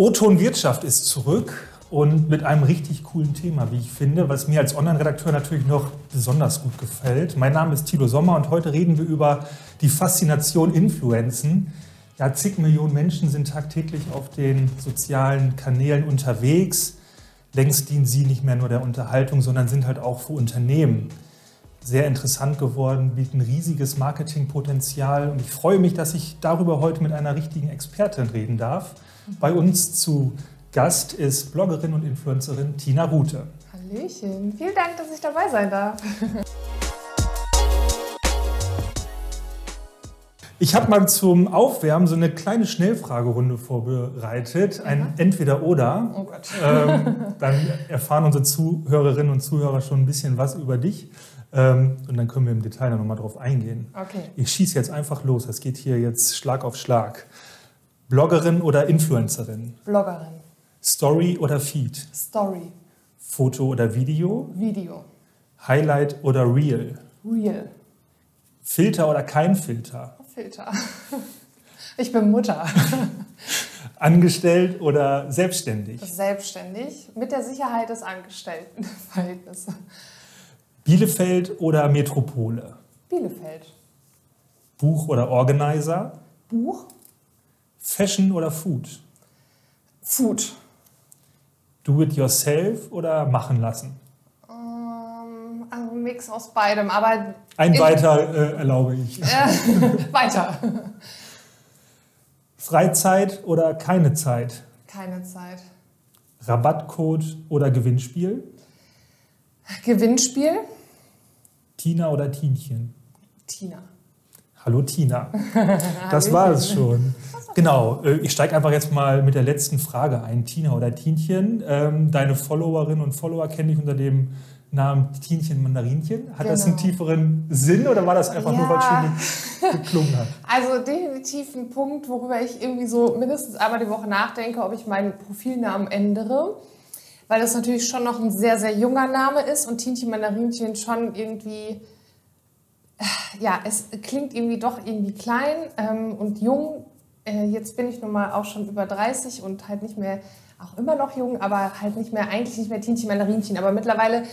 O-Ton Wirtschaft ist zurück und mit einem richtig coolen Thema, wie ich finde, was mir als Online-Redakteur natürlich noch besonders gut gefällt. Mein Name ist Thilo Sommer und heute reden wir über die Faszination Influenzen. Ja, zig Millionen Menschen sind tagtäglich auf den sozialen Kanälen unterwegs. Längst dienen sie nicht mehr nur der Unterhaltung, sondern sind halt auch für Unternehmen sehr interessant geworden, bieten riesiges Marketingpotenzial. Und ich freue mich, dass ich darüber heute mit einer richtigen Expertin reden darf. Bei uns zu Gast ist Bloggerin und Influencerin Tina Rute. Hallöchen, vielen Dank, dass ich dabei sein darf. Ich habe mal zum Aufwärmen so eine kleine Schnellfragerunde vorbereitet, ein ja. Entweder-Oder. Oh Gott. Ähm, dann erfahren unsere Zuhörerinnen und Zuhörer schon ein bisschen was über dich. Ähm, und dann können wir im Detail nochmal drauf eingehen. Okay. Ich schieße jetzt einfach los. Das geht hier jetzt Schlag auf Schlag. Bloggerin oder Influencerin? Bloggerin. Story oder Feed? Story. Foto oder Video? Video. Highlight oder Real? Real. Filter oder kein Filter? Filter. Ich bin Mutter. Angestellt oder selbstständig? Selbstständig, mit der Sicherheit des Angestelltenverhältnisses. Bielefeld oder Metropole? Bielefeld. Buch oder Organizer? Buch. Fashion oder Food? Food. Do it yourself oder machen lassen? Ähm, also ein Mix aus beidem, aber. Ein weiter äh, erlaube ich. Äh, weiter. Freizeit oder keine Zeit? Keine Zeit. Rabattcode oder Gewinnspiel? Gewinnspiel. Tina oder Tinchen? Tina. Hallo Tina. Das war es schon. Genau, äh, ich steige einfach jetzt mal mit der letzten Frage ein. Tina oder Tinchen. Ähm, deine Followerinnen und Follower kenne ich unter dem Namen Tinchen Mandarinchen. Hat genau. das einen genau. tieferen Sinn oder war das einfach ja. nur, weil es schön geklungen hat? Also definitiv ein Punkt, worüber ich irgendwie so mindestens einmal die Woche nachdenke, ob ich meinen Profilnamen ändere. Weil das natürlich schon noch ein sehr, sehr junger Name ist und Tinchen Mandarinchen schon irgendwie ja, es klingt irgendwie doch irgendwie klein ähm, und jung. Äh, jetzt bin ich nun mal auch schon über 30 und halt nicht mehr, auch immer noch jung, aber halt nicht mehr, eigentlich nicht mehr Tinchen Mandarinchen. Aber mittlerweile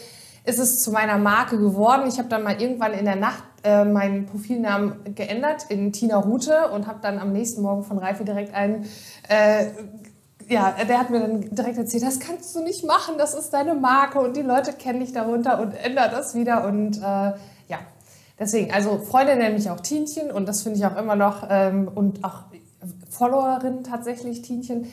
ist es zu meiner Marke geworden. Ich habe dann mal irgendwann in der Nacht äh, meinen Profilnamen geändert in Tina Rute und habe dann am nächsten Morgen von Reife direkt einen äh, ja, der hat mir dann direkt erzählt, das kannst du nicht machen, das ist deine Marke und die Leute kennen dich darunter und ändert das wieder. Und äh, Deswegen, also Freunde nennen mich auch Tienchen und das finde ich auch immer noch ähm, und auch Followerin tatsächlich Tienchen.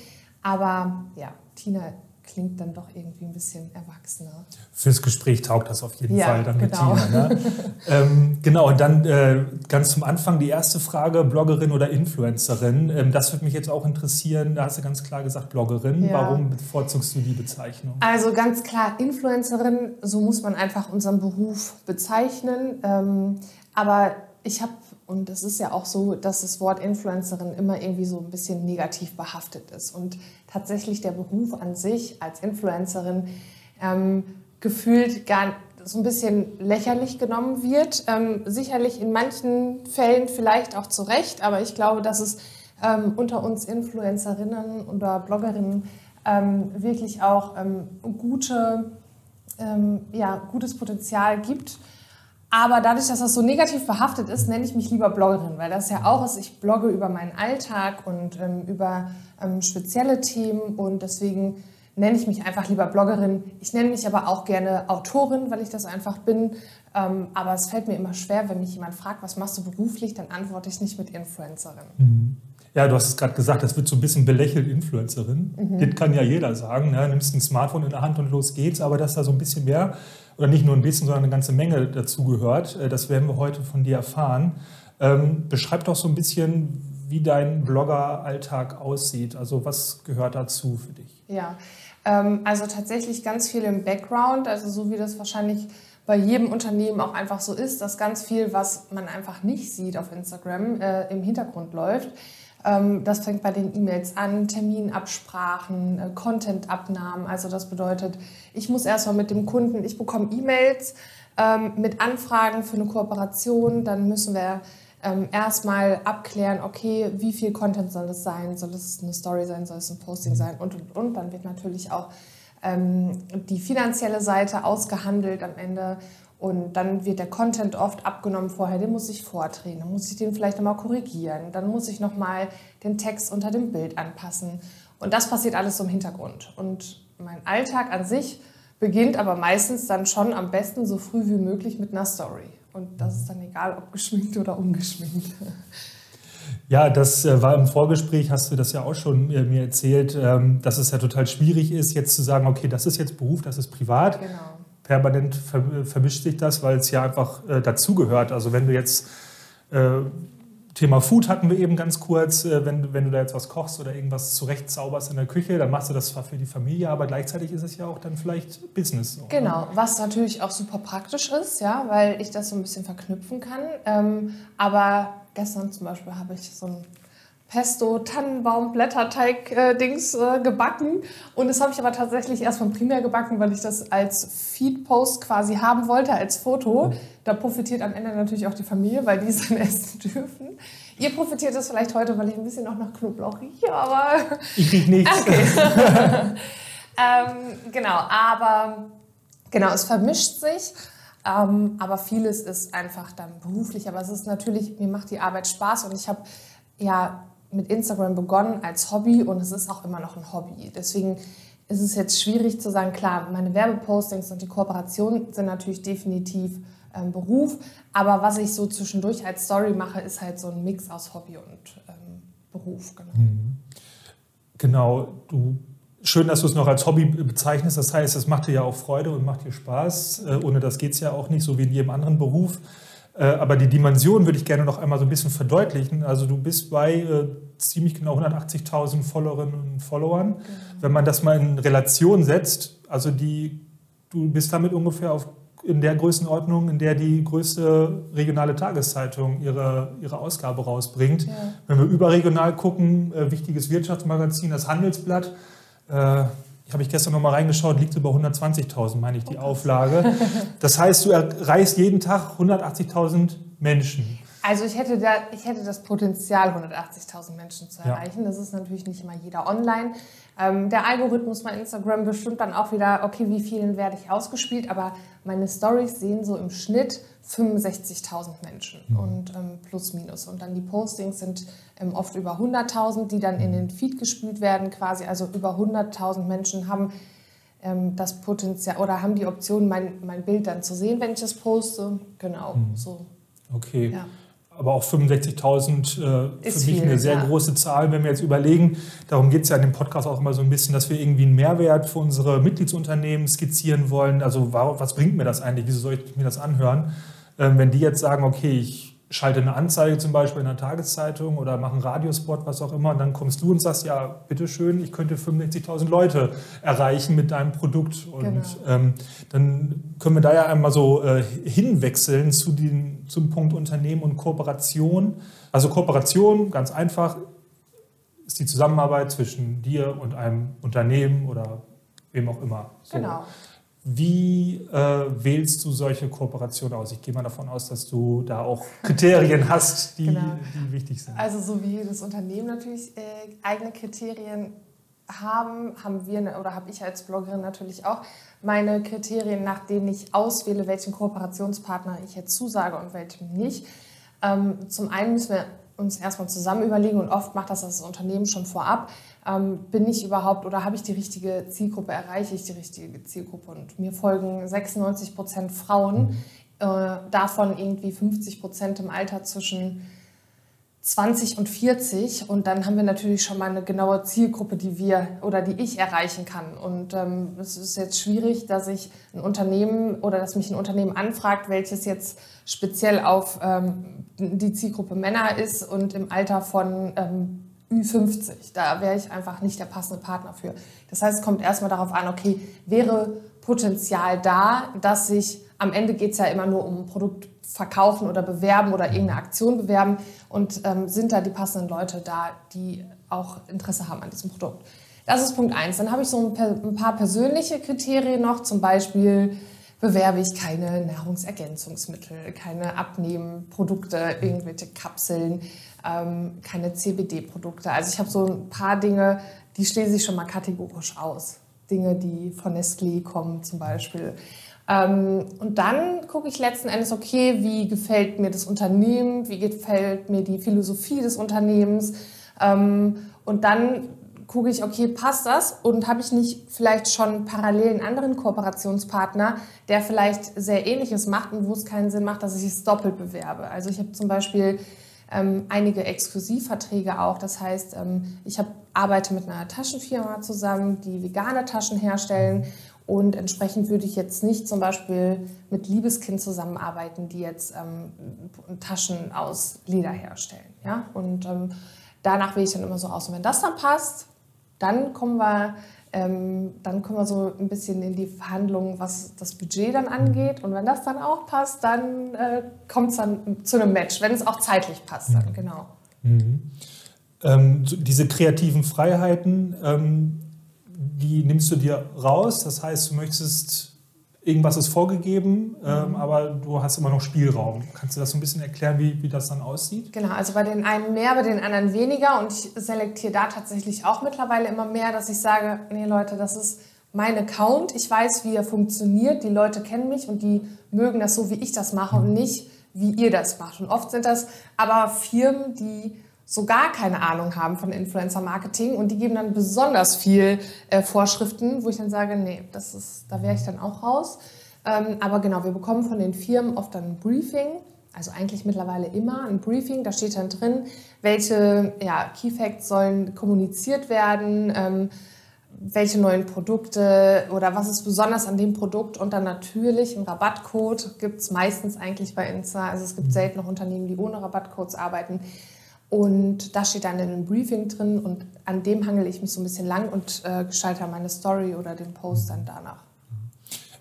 Aber ja, Tina klingt dann doch irgendwie ein bisschen erwachsener. Fürs Gespräch taugt das auf jeden ja, Fall dann genau. mit Tina. Ne? ähm, genau, und dann äh, ganz zum Anfang die erste Frage, Bloggerin oder Influencerin. Ähm, das würde mich jetzt auch interessieren. Da hast du ganz klar gesagt Bloggerin. Ja. Warum bevorzugst du die Bezeichnung? Also ganz klar Influencerin, so muss man einfach unseren Beruf bezeichnen. Ähm, aber ich habe und es ist ja auch so, dass das Wort Influencerin immer irgendwie so ein bisschen negativ behaftet ist. Und tatsächlich der Beruf an sich als Influencerin ähm, gefühlt gar so ein bisschen lächerlich genommen wird. Ähm, sicherlich in manchen Fällen vielleicht auch zu Recht, aber ich glaube, dass es ähm, unter uns Influencerinnen oder Bloggerinnen ähm, wirklich auch ähm, gute, ähm, ja, gutes Potenzial gibt aber dadurch, dass das so negativ behaftet ist, nenne ich mich lieber Bloggerin, weil das ja auch ist, ich blogge über meinen Alltag und ähm, über ähm, spezielle Themen und deswegen nenne ich mich einfach lieber Bloggerin. Ich nenne mich aber auch gerne Autorin, weil ich das einfach bin. Ähm, aber es fällt mir immer schwer, wenn mich jemand fragt, was machst du beruflich, dann antworte ich nicht mit Influencerin. Mhm. Ja, du hast es gerade gesagt, das wird so ein bisschen belächelt, Influencerin. Mhm. Das kann ja jeder sagen. Ne? Nimmst ein Smartphone in der Hand und los geht's, aber dass da so ein bisschen mehr oder nicht nur ein bisschen, sondern eine ganze Menge dazu gehört. Äh, das werden wir heute von dir erfahren. Ähm, beschreib doch so ein bisschen, wie dein Blogger-Alltag aussieht. Also was gehört dazu für dich? Ja, ähm, also tatsächlich ganz viel im Background, also so wie das wahrscheinlich bei jedem Unternehmen auch einfach so ist, dass ganz viel, was man einfach nicht sieht auf Instagram, äh, im Hintergrund läuft. Ähm, das fängt bei den E-Mails an, Terminabsprachen, äh, Contentabnahmen. Also das bedeutet, ich muss erstmal mit dem Kunden, ich bekomme E-Mails ähm, mit Anfragen für eine Kooperation, dann müssen wir ähm, erstmal abklären, okay, wie viel Content soll es sein? Soll es eine Story sein? Soll es ein Posting sein? Und, und, und. Dann wird natürlich auch die finanzielle Seite ausgehandelt am Ende. Und dann wird der Content oft abgenommen vorher, den muss ich vordrehen, dann muss ich den vielleicht nochmal korrigieren, dann muss ich nochmal den Text unter dem Bild anpassen. Und das passiert alles so im Hintergrund. Und mein Alltag an sich beginnt aber meistens dann schon am besten so früh wie möglich mit einer Story. Und das ist dann egal, ob geschminkt oder ungeschminkt. Ja, das äh, war im Vorgespräch, hast du das ja auch schon äh, mir erzählt, ähm, dass es ja total schwierig ist, jetzt zu sagen, okay, das ist jetzt Beruf, das ist privat. Genau. Permanent vermischt sich das, weil es ja einfach äh, dazugehört. Also wenn du jetzt Thema Food hatten wir eben ganz kurz. Äh, wenn, wenn du da jetzt was kochst oder irgendwas zurecht zauberst in der Küche, dann machst du das zwar für die Familie, aber gleichzeitig ist es ja auch dann vielleicht Business. So, genau, was natürlich auch super praktisch ist, ja, weil ich das so ein bisschen verknüpfen kann. Ähm, aber gestern zum Beispiel habe ich so ein Pesto, Tannenbaum, Blätterteig-Dings äh, äh, gebacken. Und das habe ich aber tatsächlich erst von Primär gebacken, weil ich das als Feed-Post quasi haben wollte, als Foto. Da profitiert am Ende natürlich auch die Familie, weil die es dann essen dürfen. Ihr profitiert das vielleicht heute, weil ich ein bisschen auch nach Knoblauch rieche, aber... Ich rieche nichts. Okay. ähm, genau, aber genau, es vermischt sich. Ähm, aber vieles ist einfach dann beruflich. Aber es ist natürlich, mir macht die Arbeit Spaß und ich habe ja mit Instagram begonnen als Hobby und es ist auch immer noch ein Hobby. Deswegen ist es jetzt schwierig zu sagen, klar, meine Werbepostings und die Kooperationen sind natürlich definitiv ähm, Beruf, aber was ich so zwischendurch als Story mache, ist halt so ein Mix aus Hobby und ähm, Beruf. Genau. Mhm. genau, du Schön, dass du es noch als Hobby bezeichnest. Das heißt, es macht dir ja auch Freude und macht dir Spaß. Äh, ohne das geht es ja auch nicht, so wie in jedem anderen Beruf. Äh, aber die Dimension würde ich gerne noch einmal so ein bisschen verdeutlichen. Also du bist bei äh, ziemlich genau 180.000 Followerinnen und Followern. Mhm. Wenn man das mal in Relation setzt, also die, du bist damit ungefähr auf, in der Größenordnung, in der die größte regionale Tageszeitung ihre, ihre Ausgabe rausbringt. Ja. Wenn wir überregional gucken, äh, wichtiges Wirtschaftsmagazin, das Handelsblatt, äh, habe ich gestern noch mal reingeschaut, liegt über 120.000, meine ich, die oh, Auflage. Das heißt, du erreichst jeden Tag 180.000 Menschen. Also ich hätte, da, ich hätte das Potenzial, 180.000 Menschen zu erreichen. Ja. Das ist natürlich nicht immer jeder online. Ähm, der Algorithmus bei Instagram bestimmt dann auch wieder, okay, wie vielen werde ich ausgespielt, aber meine Stories sehen so im Schnitt 65.000 Menschen mhm. und ähm, plus minus. Und dann die Postings sind ähm, oft über 100.000, die dann in den Feed gespült werden quasi. Also über 100.000 Menschen haben ähm, das Potenzial oder haben die Option, mein, mein Bild dann zu sehen, wenn ich das poste. Genau, mhm. so. Okay. Ja aber auch 65.000 äh, für mich viel, eine sehr ja. große Zahl, wenn wir jetzt überlegen. Darum geht es ja in dem Podcast auch immer so ein bisschen, dass wir irgendwie einen Mehrwert für unsere Mitgliedsunternehmen skizzieren wollen. Also was bringt mir das eigentlich? Wieso soll ich mir das anhören? Ähm, wenn die jetzt sagen, okay, ich schalte eine Anzeige zum Beispiel in der Tageszeitung oder mache einen Radiospot, was auch immer, und dann kommst du und sagst, ja, bitteschön, ich könnte 65.000 Leute erreichen mit deinem Produkt. Und genau. ähm, dann können wir da ja einmal so äh, hinwechseln zu den, zum Punkt Unternehmen und Kooperation. Also Kooperation, ganz einfach, ist die Zusammenarbeit zwischen dir und einem Unternehmen oder wem auch immer. So. Genau. Wie äh, wählst du solche Kooperationen aus? Ich gehe mal davon aus, dass du da auch Kriterien hast, die, genau. die wichtig sind. Also so wie das Unternehmen natürlich äh, eigene Kriterien haben, haben wir ne, oder habe ich als Bloggerin natürlich auch meine Kriterien, nach denen ich auswähle, welchen Kooperationspartner ich jetzt zusage und welchem nicht. Ähm, zum einen müssen wir uns erstmal zusammen überlegen und oft macht das das Unternehmen schon vorab ähm, bin ich überhaupt oder habe ich die richtige Zielgruppe, erreiche ich die richtige Zielgruppe. Und mir folgen 96 Prozent Frauen, äh, davon irgendwie 50 Prozent im Alter zwischen 20 und 40 und dann haben wir natürlich schon mal eine genaue Zielgruppe, die wir oder die ich erreichen kann. Und ähm, es ist jetzt schwierig, dass ich ein Unternehmen oder dass mich ein Unternehmen anfragt, welches jetzt speziell auf ähm, die Zielgruppe Männer ist und im Alter von ähm, Ü50. Da wäre ich einfach nicht der passende Partner für. Das heißt, es kommt erstmal darauf an, okay, wäre Potenzial da, dass sich, am Ende geht es ja immer nur um Produkt verkaufen oder bewerben oder irgendeine Aktion bewerben und ähm, sind da die passenden Leute da, die auch Interesse haben an diesem Produkt. Das ist Punkt eins. Dann habe ich so ein, paar persönliche Kriterien noch, zum Beispiel bewerbe ich keine Nahrungsergänzungsmittel, keine Abnehmprodukte, irgendwelche Kapseln, ähm, keine CBD-Produkte. Also ich habe so ein paar Dinge, die schließe ich schon mal kategorisch aus. Dinge, die von Nestlé kommen zum Beispiel. Ähm, und dann gucke ich letzten Endes, okay, wie gefällt mir das Unternehmen, wie gefällt mir die Philosophie des Unternehmens. Ähm, und dann gucke ich, okay, passt das? Und habe ich nicht vielleicht schon parallel einen anderen Kooperationspartner, der vielleicht sehr Ähnliches macht und wo es keinen Sinn macht, dass ich es doppelt bewerbe? Also ich habe zum Beispiel ähm, einige Exklusivverträge auch. Das heißt, ähm, ich hab, arbeite mit einer Taschenfirma zusammen, die vegane Taschen herstellen. Und entsprechend würde ich jetzt nicht zum Beispiel mit Liebeskind zusammenarbeiten, die jetzt ähm, Taschen aus Leder herstellen. Ja? Und ähm, danach wähle ich dann immer so aus. Und wenn das dann passt, dann kommen wir ähm, dann kommen wir so ein bisschen in die Verhandlungen, was das Budget dann angeht. Und wenn das dann auch passt, dann äh, kommt es dann zu einem Match, wenn es auch zeitlich passt dann, mhm. genau. Mhm. Ähm, diese kreativen Freiheiten, ähm, die nimmst du dir raus. Das heißt, du möchtest irgendwas ist vorgegeben, ähm, mhm. aber du hast immer noch Spielraum. Kannst du das so ein bisschen erklären, wie, wie das dann aussieht? Genau, also bei den einen mehr, bei den anderen weniger. Und ich selektiere da tatsächlich auch mittlerweile immer mehr, dass ich sage, nee Leute, das ist mein Account. Ich weiß, wie er funktioniert. Die Leute kennen mich und die mögen das so, wie ich das mache mhm. und nicht, wie ihr das macht. Und oft sind das aber Firmen, die so gar keine Ahnung haben von Influencer-Marketing und die geben dann besonders viel äh, Vorschriften, wo ich dann sage, nee, das ist, da wäre ich dann auch raus. Ähm, aber genau, wir bekommen von den Firmen oft dann ein Briefing, also eigentlich mittlerweile immer ein Briefing, da steht dann drin, welche ja, Key Facts sollen kommuniziert werden, ähm, welche neuen Produkte oder was ist besonders an dem Produkt und dann natürlich einen Rabattcode gibt es meistens eigentlich bei Insta. Also es gibt selten noch Unternehmen, die ohne Rabattcodes arbeiten. Und da steht dann in einem Briefing drin und an dem hangel ich mich so ein bisschen lang und äh, gestalte meine Story oder den Post dann danach.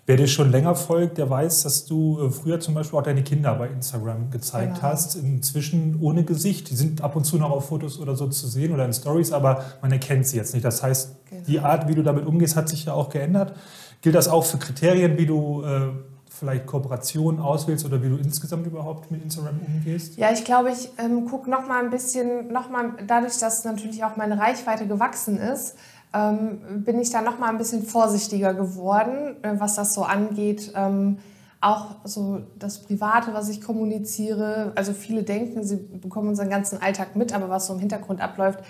Wer dir schon länger folgt, der weiß, dass du äh, früher zum Beispiel auch deine Kinder bei Instagram gezeigt genau. hast. Inzwischen ohne Gesicht. Die sind ab und zu noch auf Fotos oder so zu sehen oder in Stories, aber man erkennt sie jetzt nicht. Das heißt, genau. die Art, wie du damit umgehst, hat sich ja auch geändert. Gilt das auch für Kriterien, wie du äh, vielleicht Kooperationen auswählst oder wie du insgesamt überhaupt mit Instagram umgehst? Ja, ich glaube, ich ähm, gucke noch mal ein bisschen, noch mal, dadurch, dass natürlich auch meine Reichweite gewachsen ist, ähm, bin ich da noch mal ein bisschen vorsichtiger geworden, äh, was das so angeht. Ähm, auch so das Private, was ich kommuniziere. Also viele denken, sie bekommen unseren ganzen Alltag mit, aber was so im Hintergrund abläuft,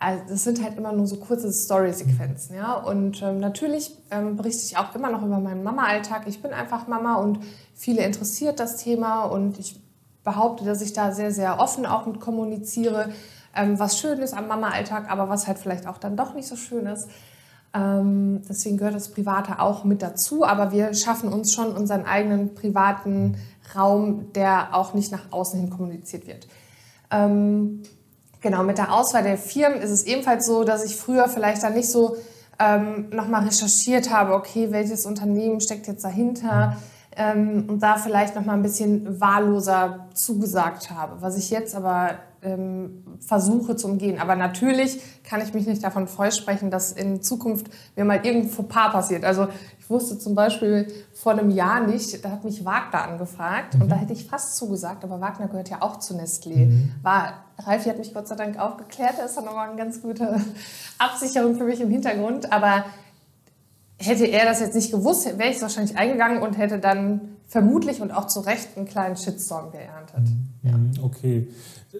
also das sind halt immer nur so kurze Story-Sequenzen, ja. Und ähm, natürlich ähm, berichte ich auch immer noch über meinen Mama-Alltag. Ich bin einfach Mama und viele interessiert das Thema und ich behaupte, dass ich da sehr, sehr offen auch mit kommuniziere, ähm, was schön ist am Mama-Alltag, aber was halt vielleicht auch dann doch nicht so schön ist. Ähm, deswegen gehört das Private auch mit dazu, aber wir schaffen uns schon unseren eigenen privaten Raum, der auch nicht nach außen hin kommuniziert wird. Genau, mit der Auswahl der Firmen ist es ebenfalls so, dass ich früher vielleicht dann nicht so ähm, nochmal recherchiert habe, okay, welches Unternehmen steckt jetzt dahinter ähm, und da vielleicht nochmal ein bisschen wahlloser zugesagt habe, was ich jetzt aber ähm, versuche zu umgehen. Aber natürlich kann ich mich nicht davon freusprechen, dass in Zukunft mir mal irgendein Fauxpas passiert. Also ich wusste zum Beispiel vor einem Jahr nicht, da hat mich Wagner angefragt mhm. und da hätte ich fast zugesagt, aber Wagner gehört ja auch zu Nestlé. Mhm. War, Ralfi hat mich Gott sei Dank aufgeklärt, das ist dann nochmal eine ganz gute Absicherung für mich im Hintergrund. Aber hätte er das jetzt nicht gewusst, wäre ich wahrscheinlich eingegangen und hätte dann vermutlich und auch zu Recht einen kleinen Shitstorm geerntet. Mhm. Ja. Okay.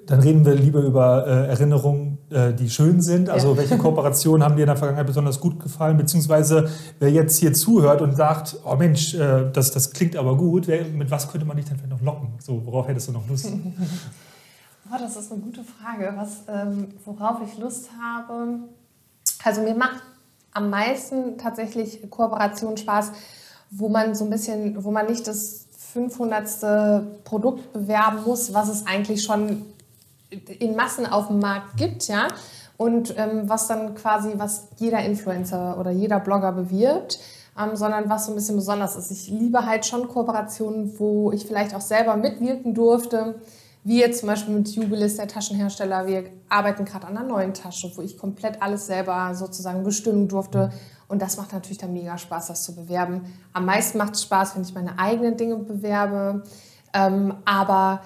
Dann reden wir lieber über äh, Erinnerungen, äh, die schön sind. Also ja. welche Kooperationen haben dir in der Vergangenheit besonders gut gefallen? Beziehungsweise wer jetzt hier zuhört und sagt, oh Mensch, äh, das, das klingt aber gut, wer, mit was könnte man dich dann vielleicht noch locken? So, worauf hättest du noch Lust? oh, das ist eine gute Frage. Was, ähm, worauf ich Lust habe? Also mir macht am meisten tatsächlich Kooperation Spaß, wo man so ein bisschen, wo man nicht das 500. Produkt bewerben muss, was es eigentlich schon in Massen auf dem Markt gibt, ja. Und ähm, was dann quasi, was jeder Influencer oder jeder Blogger bewirbt, ähm, sondern was so ein bisschen besonders ist. Ich liebe halt schon Kooperationen, wo ich vielleicht auch selber mitwirken durfte, wie jetzt zum Beispiel mit Jubilis, der Taschenhersteller. Wir arbeiten gerade an einer neuen Tasche, wo ich komplett alles selber sozusagen bestimmen durfte Und das macht natürlich dann mega Spaß, das zu bewerben. Am meisten macht es Spaß, wenn ich meine eigenen Dinge bewerbe. Ähm, aber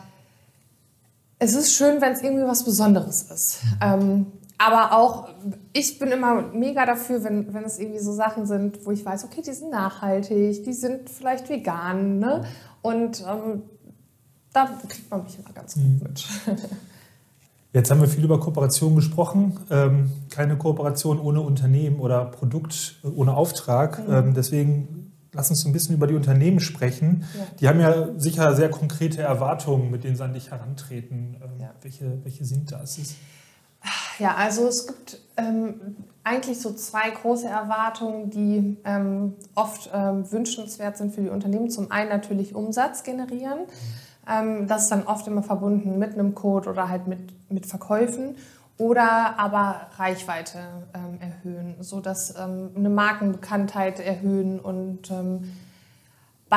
es ist schön, wenn es irgendwie was Besonderes ist. Ähm, aber auch, ich bin immer mega dafür, wenn, wenn es irgendwie so Sachen sind, wo ich weiß, okay, die sind nachhaltig, die sind vielleicht vegan. Ne? Und ähm, da kriegt man mich immer ganz gut mhm. mit. Jetzt haben wir viel über Kooperation gesprochen. Ähm, keine Kooperation ohne Unternehmen oder Produkt ohne Auftrag. Mhm. Ähm, deswegen lass uns ein bisschen über die Unternehmen sprechen. Ja. Die haben ja sicher sehr konkrete Erwartungen, mit denen sie an dich herantreten. Ähm, ja. welche, welche sind das? Ja, also es gibt ähm, eigentlich so zwei große Erwartungen, die ähm, oft ähm, wünschenswert sind für die Unternehmen. Zum einen natürlich Umsatz generieren. Mhm. Das ist dann oft immer verbunden mit einem Code oder halt mit, mit Verkäufen. Oder aber Reichweite ähm, erhöhen, sodass ähm, eine Markenbekanntheit erhöhen und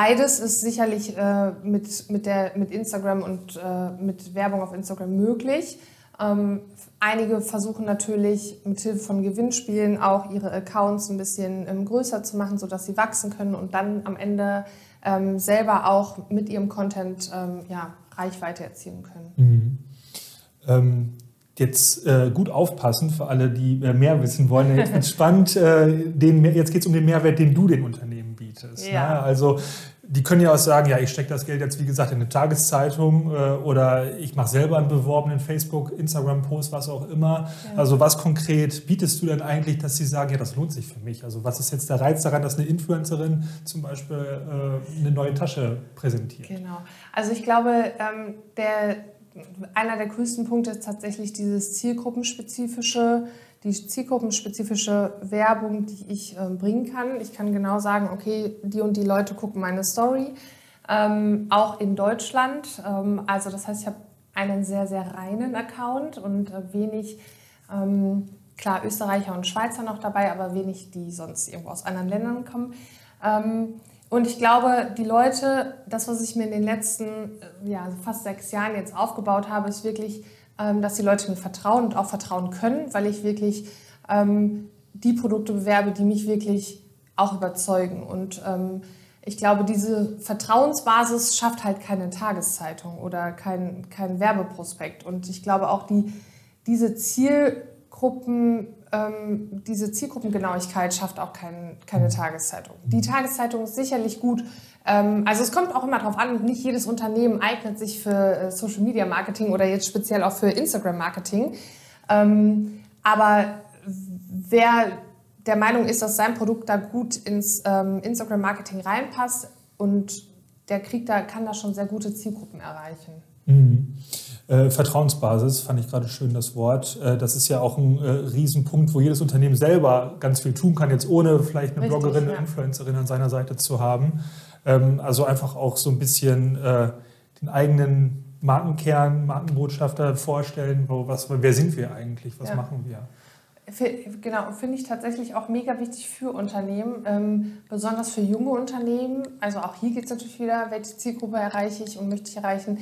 Beides ist sicherlich äh, mit, mit, der, mit Instagram und äh, mit Werbung auf Instagram möglich. Ähm, einige versuchen natürlich mit Hilfe von Gewinnspielen auch ihre Accounts ein bisschen ähm, größer zu machen, sodass sie wachsen können und dann am Ende ähm, selber auch mit ihrem Content ähm, ja, Reichweite erzielen können. Mhm. Ähm, jetzt äh, gut aufpassen für alle, die äh, mehr wissen wollen. Jetzt spannend. Äh, den, jetzt geht es um den Mehrwert, den du den Unternehmen bietest. Ja. Ne? Also die können ja auch sagen, ja, ich stecke das Geld jetzt, wie gesagt, in eine Tageszeitung äh, oder ich mache selber einen beworbenen Facebook, Instagram-Post, was auch immer. Ja. Also was konkret bietest du denn eigentlich, dass sie sagen, ja, das lohnt sich für mich? Also was ist jetzt der Reiz daran, dass eine Influencerin zum Beispiel äh, eine neue Tasche präsentiert? Genau. Also ich glaube, ähm, der, einer der größten Punkte ist tatsächlich dieses zielgruppenspezifische die zielgruppenspezifische Werbung, die ich äh, bringen kann. Ich kann genau sagen, okay, die und die Leute gucken meine Story, ähm, auch in Deutschland. Ähm, also das heißt, ich habe einen sehr, sehr reinen Account und äh, wenig, ähm, klar, Österreicher und Schweizer noch dabei, aber wenig, die sonst irgendwo aus anderen Ländern kommen. Ähm, und ich glaube, die Leute, das, was ich mir in den letzten äh, ja, fast sechs Jahren jetzt aufgebaut habe, ist wirklich ähm, dass die Leute mir vertrauen und auch vertrauen können, weil ich wirklich ähm, die Produkte bewerbe, die mich wirklich auch überzeugen. Und ähm, ich glaube, diese Vertrauensbasis schafft halt keine Tageszeitung oder kein, kein Werbeprospekt. Und ich glaube auch, die, diese Zielgruppen, ähm, diese Zielgruppengenauigkeit schafft auch kein, keine Tageszeitung. Die Tageszeitung ist sicherlich gut ähm, also es kommt auch immer darauf an, nicht jedes Unternehmen eignet sich für äh, Social Media Marketing oder jetzt speziell auch für Instagram Marketing. Ähm, aber wer der Meinung ist, dass sein Produkt da gut ins ähm, Instagram Marketing reinpasst und der kriegt da, kann da schon sehr gute Zielgruppen erreichen. Mhm. Äh, Vertrauensbasis fand ich gerade schön das Wort. Äh, das ist ja auch ein äh, Riesenpunkt, wo jedes Unternehmen selber ganz viel tun kann, jetzt ohne vielleicht eine Richtig, Bloggerin, ja. Influencerin an seiner Seite zu haben. Ähm, also einfach auch so ein bisschen äh, den eigenen Markenkern, Markenbotschafter vorstellen, wo, was, wer sind wir eigentlich, was ja. machen wir. Genau, finde ich tatsächlich auch mega wichtig für Unternehmen, ähm, besonders für junge Unternehmen. Also auch hier geht es natürlich wieder, welche Zielgruppe erreiche ich und möchte ich erreichen.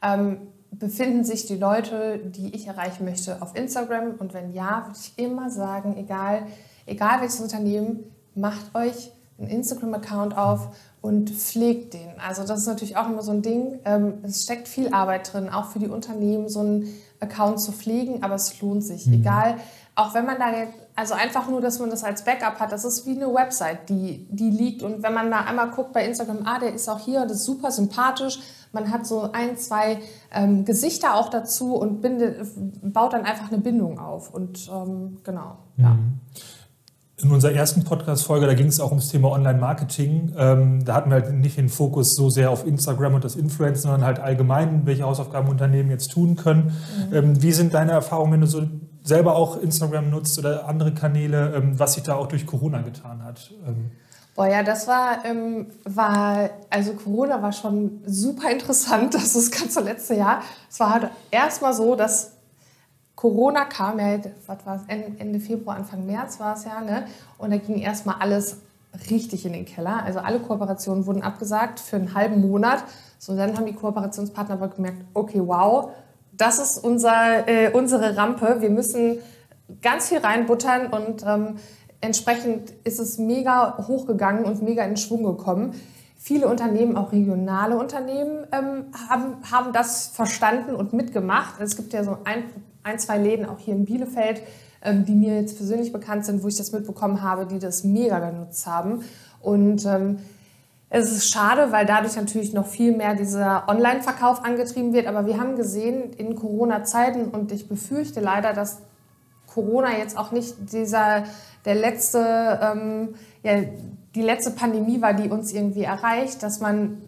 Ähm, befinden sich die Leute, die ich erreichen möchte, auf Instagram? Und wenn ja, würde ich immer sagen, egal, egal welches Unternehmen, macht euch einen Instagram-Account auf und pflegt den. Also das ist natürlich auch immer so ein Ding. Ähm, es steckt viel Arbeit drin, auch für die Unternehmen so einen Account zu pflegen, aber es lohnt sich. Mhm. Egal, auch wenn man da, also einfach nur, dass man das als Backup hat, das ist wie eine Website, die, die liegt. Und wenn man da einmal guckt bei Instagram, ah, der ist auch hier, das ist super sympathisch. Man hat so ein, zwei ähm, Gesichter auch dazu und bindet, baut dann einfach eine Bindung auf. Und ähm, genau, mhm. ja. In unserer ersten Podcast-Folge, da ging es auch ums Thema Online-Marketing. Ähm, da hatten wir halt nicht den Fokus so sehr auf Instagram und das Influencen, sondern halt allgemein, welche Hausaufgaben Unternehmen jetzt tun können. Mhm. Ähm, wie sind deine Erfahrungen, wenn du so selber auch Instagram nutzt oder andere Kanäle, ähm, was sich da auch durch Corona getan hat? Ähm, Boah, ja, das war, ähm, war, also Corona war schon super interessant, das ist das ganze letzte Jahr. Es war halt erstmal so, dass Corona kam ja, was war es, Ende Februar, Anfang März war es ja, ne? Und da ging erstmal alles richtig in den Keller. Also alle Kooperationen wurden abgesagt für einen halben Monat. So, dann haben die Kooperationspartner aber gemerkt, okay, wow, das ist unser, äh, unsere Rampe. Wir müssen ganz viel reinbuttern und ähm, entsprechend ist es mega hochgegangen und mega in Schwung gekommen. Viele Unternehmen, auch regionale Unternehmen, ähm, haben, haben das verstanden und mitgemacht. Es gibt ja so ein, ein zwei Läden auch hier in Bielefeld, ähm, die mir jetzt persönlich bekannt sind, wo ich das mitbekommen habe, die das mega genutzt haben. Und ähm, es ist schade, weil dadurch natürlich noch viel mehr dieser Online-Verkauf angetrieben wird. Aber wir haben gesehen in Corona-Zeiten und ich befürchte leider, dass Corona jetzt auch nicht dieser der letzte, ähm, ja, die letzte Pandemie war, die uns irgendwie erreicht, dass man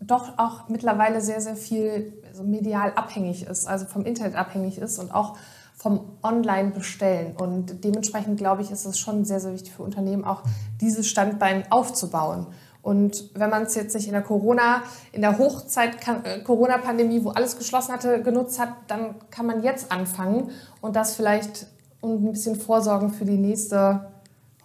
doch auch mittlerweile sehr, sehr viel also medial abhängig ist, also vom Internet abhängig ist und auch vom Online-Bestellen. Und dementsprechend glaube ich, ist es schon sehr, sehr wichtig für Unternehmen, auch dieses Standbein aufzubauen. Und wenn man es jetzt nicht in der Corona, in der Hochzeit äh, Corona-Pandemie, wo alles geschlossen hatte, genutzt hat, dann kann man jetzt anfangen und das vielleicht und ein bisschen vorsorgen für die nächste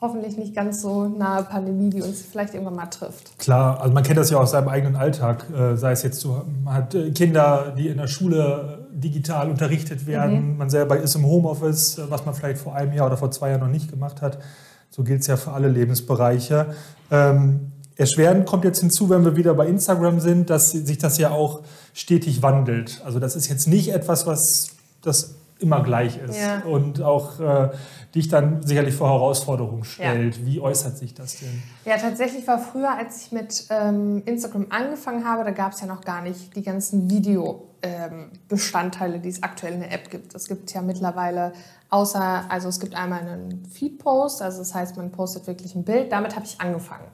hoffentlich nicht ganz so nahe Pandemie, die uns vielleicht irgendwann mal trifft. Klar, also man kennt das ja aus seinem eigenen Alltag, äh, sei es jetzt, man hat äh, Kinder, die in der Schule digital unterrichtet werden, mhm. man selber ist im Homeoffice, was man vielleicht vor einem Jahr oder vor zwei Jahren noch nicht gemacht hat. So gilt es ja für alle Lebensbereiche. Ähm, Erschwerend kommt jetzt hinzu, wenn wir wieder bei Instagram sind, dass sich das ja auch stetig wandelt. Also das ist jetzt nicht etwas, was das immer gleich ist ja. und auch äh, dich dann sicherlich vor Herausforderungen stellt. Ja. Wie äußert sich das denn? Ja, tatsächlich war früher, als ich mit ähm, Instagram angefangen habe, da gab es ja noch gar nicht die ganzen Videobestandteile, ähm, die es aktuell in der App gibt. Es gibt ja mittlerweile außer, also es gibt einmal einen Feed-Post, also das heißt, man postet wirklich ein Bild. Damit habe ich angefangen.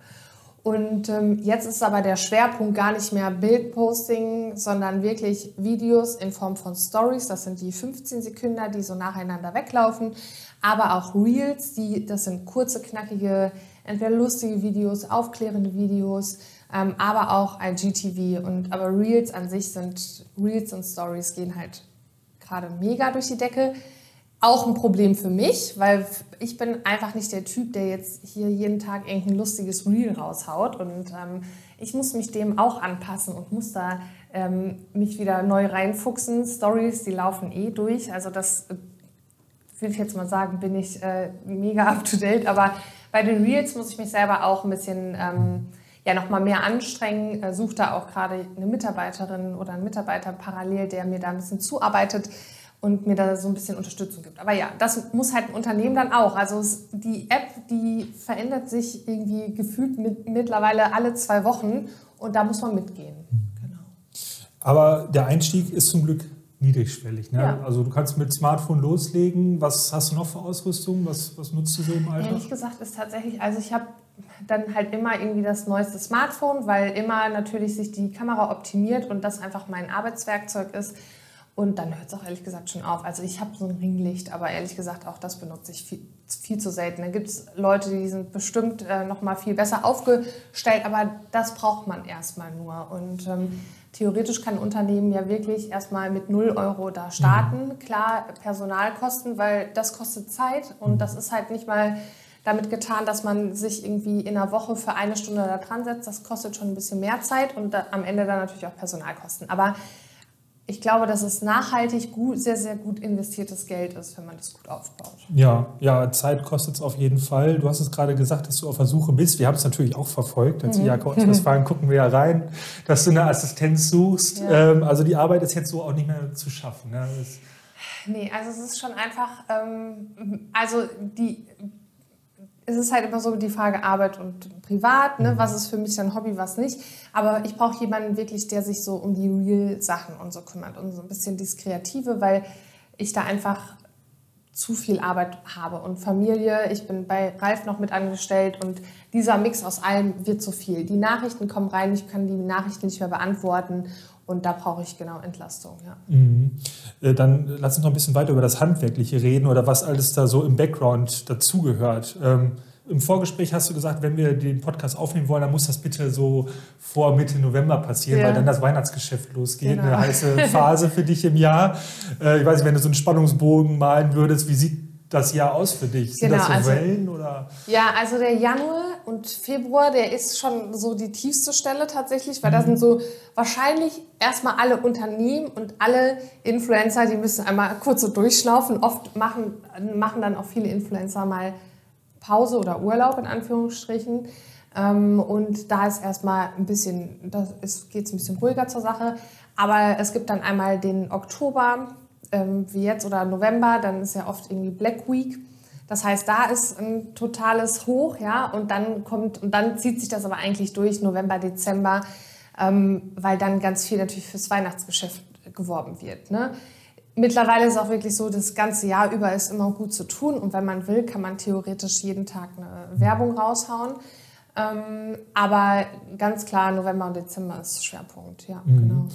Und ähm, jetzt ist aber der Schwerpunkt gar nicht mehr Bildposting, sondern wirklich Videos in Form von Stories. Das sind die 15 Sekunden, die so nacheinander weglaufen. Aber auch Reels, die, das sind kurze, knackige, entweder lustige Videos, aufklärende Videos, ähm, aber auch ein GTV. Und, aber Reels an sich sind, Reels und Stories gehen halt gerade mega durch die Decke auch ein Problem für mich, weil ich bin einfach nicht der Typ, der jetzt hier jeden Tag irgendein lustiges Reel raushaut und ähm, ich muss mich dem auch anpassen und muss da ähm, mich wieder neu reinfuchsen. Stories, die laufen eh durch, also das äh, würde ich jetzt mal sagen, bin ich äh, mega up to date, aber bei den Reels muss ich mich selber auch ein bisschen ähm, ja noch mal mehr anstrengen. Äh, Suche da auch gerade eine Mitarbeiterin oder einen Mitarbeiter parallel, der mir da ein bisschen zuarbeitet und mir da so ein bisschen Unterstützung gibt. Aber ja, das muss halt ein Unternehmen dann auch. Also es, die App, die verändert sich irgendwie gefühlt mit, mittlerweile alle zwei Wochen und da muss man mitgehen. Genau. Aber der Einstieg ist zum Glück niedrigschwellig. Ne? Ja. Also du kannst mit Smartphone loslegen. Was hast du noch für Ausrüstung? Was, was nutzt du so im Alltag? Ehrlich gesagt ist tatsächlich, also ich habe dann halt immer irgendwie das neueste Smartphone, weil immer natürlich sich die Kamera optimiert und das einfach mein Arbeitswerkzeug ist. Und dann hört es auch ehrlich gesagt schon auf. Also ich habe so ein Ringlicht, aber ehrlich gesagt auch das benutze ich viel, viel zu selten. Da gibt es Leute, die sind bestimmt äh, noch mal viel besser aufgestellt, aber das braucht man erstmal nur. Und ähm, theoretisch kann ein Unternehmen ja wirklich erstmal mit 0 Euro da starten. Mhm. Klar, Personalkosten, weil das kostet Zeit und das ist halt nicht mal damit getan, dass man sich irgendwie in einer Woche für eine Stunde da dran setzt. Das kostet schon ein bisschen mehr Zeit und da, am Ende dann natürlich auch Personalkosten. Aber ich glaube, dass es nachhaltig gut, sehr, sehr gut investiertes Geld ist, wenn man das gut aufbaut. Ja, ja Zeit kostet es auf jeden Fall. Du hast es gerade gesagt, dass du auf der Suche bist. Wir haben es natürlich auch verfolgt. Als mhm. IHK Ostwestfalen gucken wir ja rein, dass du eine Assistenz suchst. Ja. Ähm, also die Arbeit ist jetzt so auch nicht mehr zu schaffen. Ne? Nee, also es ist schon einfach, ähm, also die es ist halt immer so die Frage Arbeit und Privat, ne? Mhm. was ist für mich ein Hobby, was nicht. Aber ich brauche jemanden wirklich, der sich so um die Real-Sachen und so kümmert und so ein bisschen das Kreative, weil ich da einfach zu viel Arbeit habe und Familie. Ich bin bei Ralf noch mit angestellt und dieser Mix aus allem wird zu viel. Die Nachrichten kommen rein, ich kann die Nachrichten nicht mehr beantworten und da brauche ich genau Entlastung. Ja. Mhm. Äh, dann lass uns noch ein bisschen weiter über das Handwerkliche reden oder was alles da so im Background dazugehört. Ähm, Im Vorgespräch hast du gesagt, wenn wir den Podcast aufnehmen wollen, dann muss das bitte so vor Mitte November passieren, ja. weil dann das Weihnachtsgeschäft losgeht. Genau. Eine heiße Phase für dich im Jahr. Äh, ich weiß nicht, wenn du so einen Spannungsbogen malen würdest, wie sieht das Jahr aus für dich? Sind genau, das so also, Wellen? Oder? Ja, also der Januar und Februar, der ist schon so die tiefste Stelle tatsächlich, weil da sind so wahrscheinlich erstmal alle Unternehmen und alle Influencer, die müssen einmal kurz so durchschlaufen. Oft machen, machen dann auch viele Influencer mal Pause oder Urlaub in Anführungsstrichen. Ähm, und da ist erstmal ein bisschen, da geht es ein bisschen ruhiger zur Sache. Aber es gibt dann einmal den Oktober, ähm, wie jetzt, oder November, dann ist ja oft irgendwie Black Week. Das heißt, da ist ein totales Hoch, ja, und dann kommt, und dann zieht sich das aber eigentlich durch November, Dezember, ähm, weil dann ganz viel natürlich fürs Weihnachtsgeschäft geworben wird. Ne? Mittlerweile ist es auch wirklich so, das ganze Jahr über ist immer gut zu tun und wenn man will, kann man theoretisch jeden Tag eine Werbung raushauen. Ähm, aber ganz klar, November und Dezember ist Schwerpunkt, ja, mhm. genau.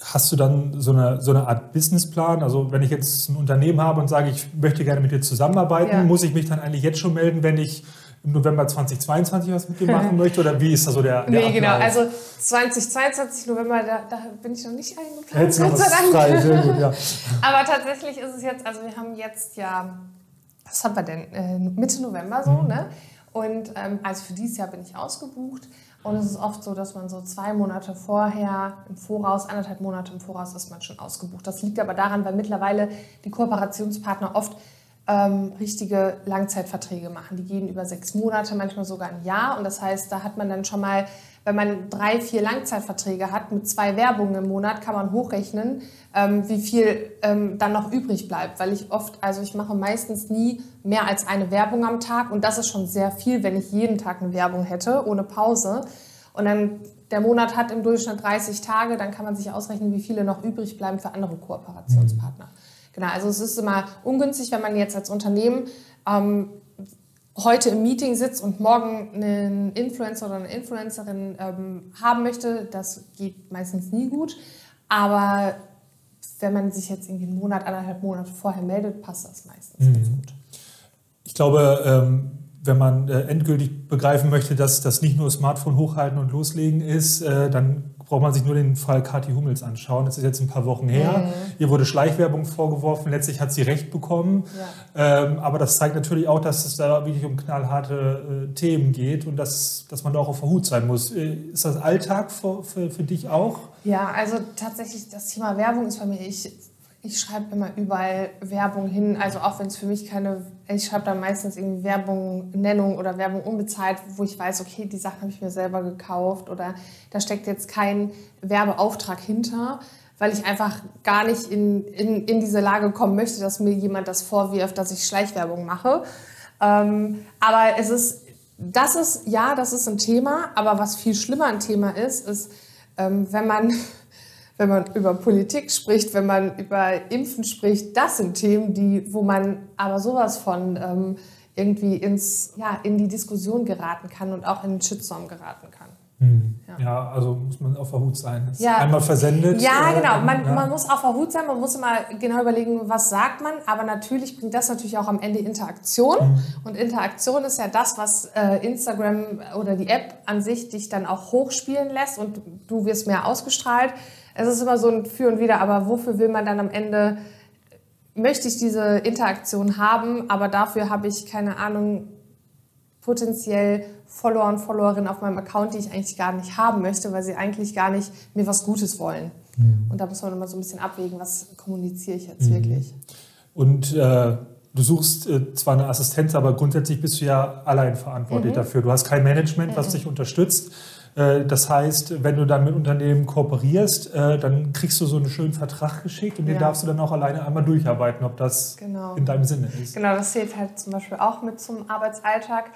Hast du dann so eine, so eine Art Businessplan? Also wenn ich jetzt ein Unternehmen habe und sage, ich möchte gerne mit dir zusammenarbeiten, ja. muss ich mich dann eigentlich jetzt schon melden, wenn ich im November 2022 was mit dir machen möchte? Oder wie ist da so der, der Nee, genau. Also 2022 November, da, da, bin ich noch nicht eingeplant. Jetzt sei Dank. Frei. Sehr gut, ja. Aber tatsächlich ist es jetzt, also wir haben jetzt ja, was haben wir denn? Äh, Mitte November so, mhm. ne? Und ähm, also für dieses Jahr bin ich ausgebucht. Und es ist oft so, dass man so zwei Monate vorher, im Voraus, anderthalb Monate im Voraus ist man schon ausgebucht. Das liegt aber daran, weil mittlerweile die Kooperationspartner oft ähm, richtige Langzeitverträge machen. Die gehen über sechs Monate, manchmal sogar ein Jahr. Und das heißt, da hat man dann schon mal, wenn man drei, vier Langzeitverträge hat mit zwei Werbungen im Monat, kann man hochrechnen, ähm, wie viel ähm, dann noch übrig bleibt. Weil ich oft, also ich mache meistens nie mehr als eine Werbung am Tag und das ist schon sehr viel, wenn ich jeden Tag eine Werbung hätte, ohne Pause. Und dann der Monat hat im Durchschnitt 30 Tage, dann kann man sich ausrechnen, wie viele noch übrig bleiben für andere Kooperationspartner. Mhm. Genau, also es ist immer ungünstig, wenn man jetzt als Unternehmen ähm, heute im Meeting sitzt und morgen einen Influencer oder eine Influencerin ähm, haben möchte. Das geht meistens nie gut. Aber wenn man sich jetzt irgendwie einen Monat, anderthalb Monate vorher meldet, passt das meistens mhm. ganz gut. Ich glaube, ähm, wenn man äh, endgültig begreifen möchte, dass das nicht nur Smartphone hochhalten und loslegen ist, äh, dann braucht man sich nur den Fall Kathi Hummels anschauen. Das ist jetzt ein paar Wochen her. Mhm. Ihr wurde Schleichwerbung vorgeworfen. Letztlich hat sie Recht bekommen. Ja. Ähm, aber das zeigt natürlich auch, dass es da wirklich um knallharte äh, Themen geht und dass, dass man da auch auf der Hut sein muss. Äh, ist das Alltag für, für, für dich auch? Ja, also tatsächlich das Thema Werbung ist bei mir, ich ich schreibe immer überall Werbung hin, also auch wenn es für mich keine, ich schreibe dann meistens irgendwie Werbung, Nennung oder Werbung unbezahlt, wo ich weiß, okay, die Sachen habe ich mir selber gekauft oder da steckt jetzt kein Werbeauftrag hinter, weil ich einfach gar nicht in, in, in diese Lage kommen möchte, dass mir jemand das vorwirft, dass ich Schleichwerbung mache. Ähm, aber es ist, das ist, ja, das ist ein Thema, aber was viel schlimmer ein Thema ist, ist, ähm, wenn man wenn man über Politik spricht, wenn man über Impfen spricht, das sind Themen, die, wo man aber sowas von ähm, irgendwie ins, ja, in die Diskussion geraten kann und auch in den Shitstorm geraten kann. Mhm. Ja. ja. also muss man auf der Hut sein. Ja. Einmal versendet. Ja, äh, genau. Man, ja. man muss auf der Hut sein, man muss immer genau überlegen, was sagt man. Aber natürlich bringt das natürlich auch am Ende Interaktion. Mhm. Und Interaktion ist ja das, was äh, Instagram oder die App an sich dich dann auch hochspielen lässt und du wirst mehr ausgestrahlt es ist immer so ein Für und Wider, aber wofür will man dann am Ende, möchte ich diese Interaktion haben, aber dafür habe ich, keine Ahnung, potenziell Follower und Followerinnen auf meinem Account, die ich eigentlich gar nicht haben möchte, weil sie eigentlich gar nicht mir was Gutes wollen. Mhm. Und da muss man immer so ein bisschen abwägen, was kommuniziere ich jetzt mhm. wirklich. Und äh, du suchst äh, zwar eine Assistenz, aber grundsätzlich bist du ja allein verantwortlich mhm. dafür. Du hast kein Management, was mhm. dich unterstützt. Äh, das heißt, wenn du dann mit Unternehmen kooperierst, äh, dann kriegst du so einen schönen Vertrag geschickt und ja. den darfst du dann auch alleine einmal durcharbeiten, ob das genau. in deinem Sinne ist. Genau, das zählt halt zum Beispiel auch mit zum Arbeitsalltag.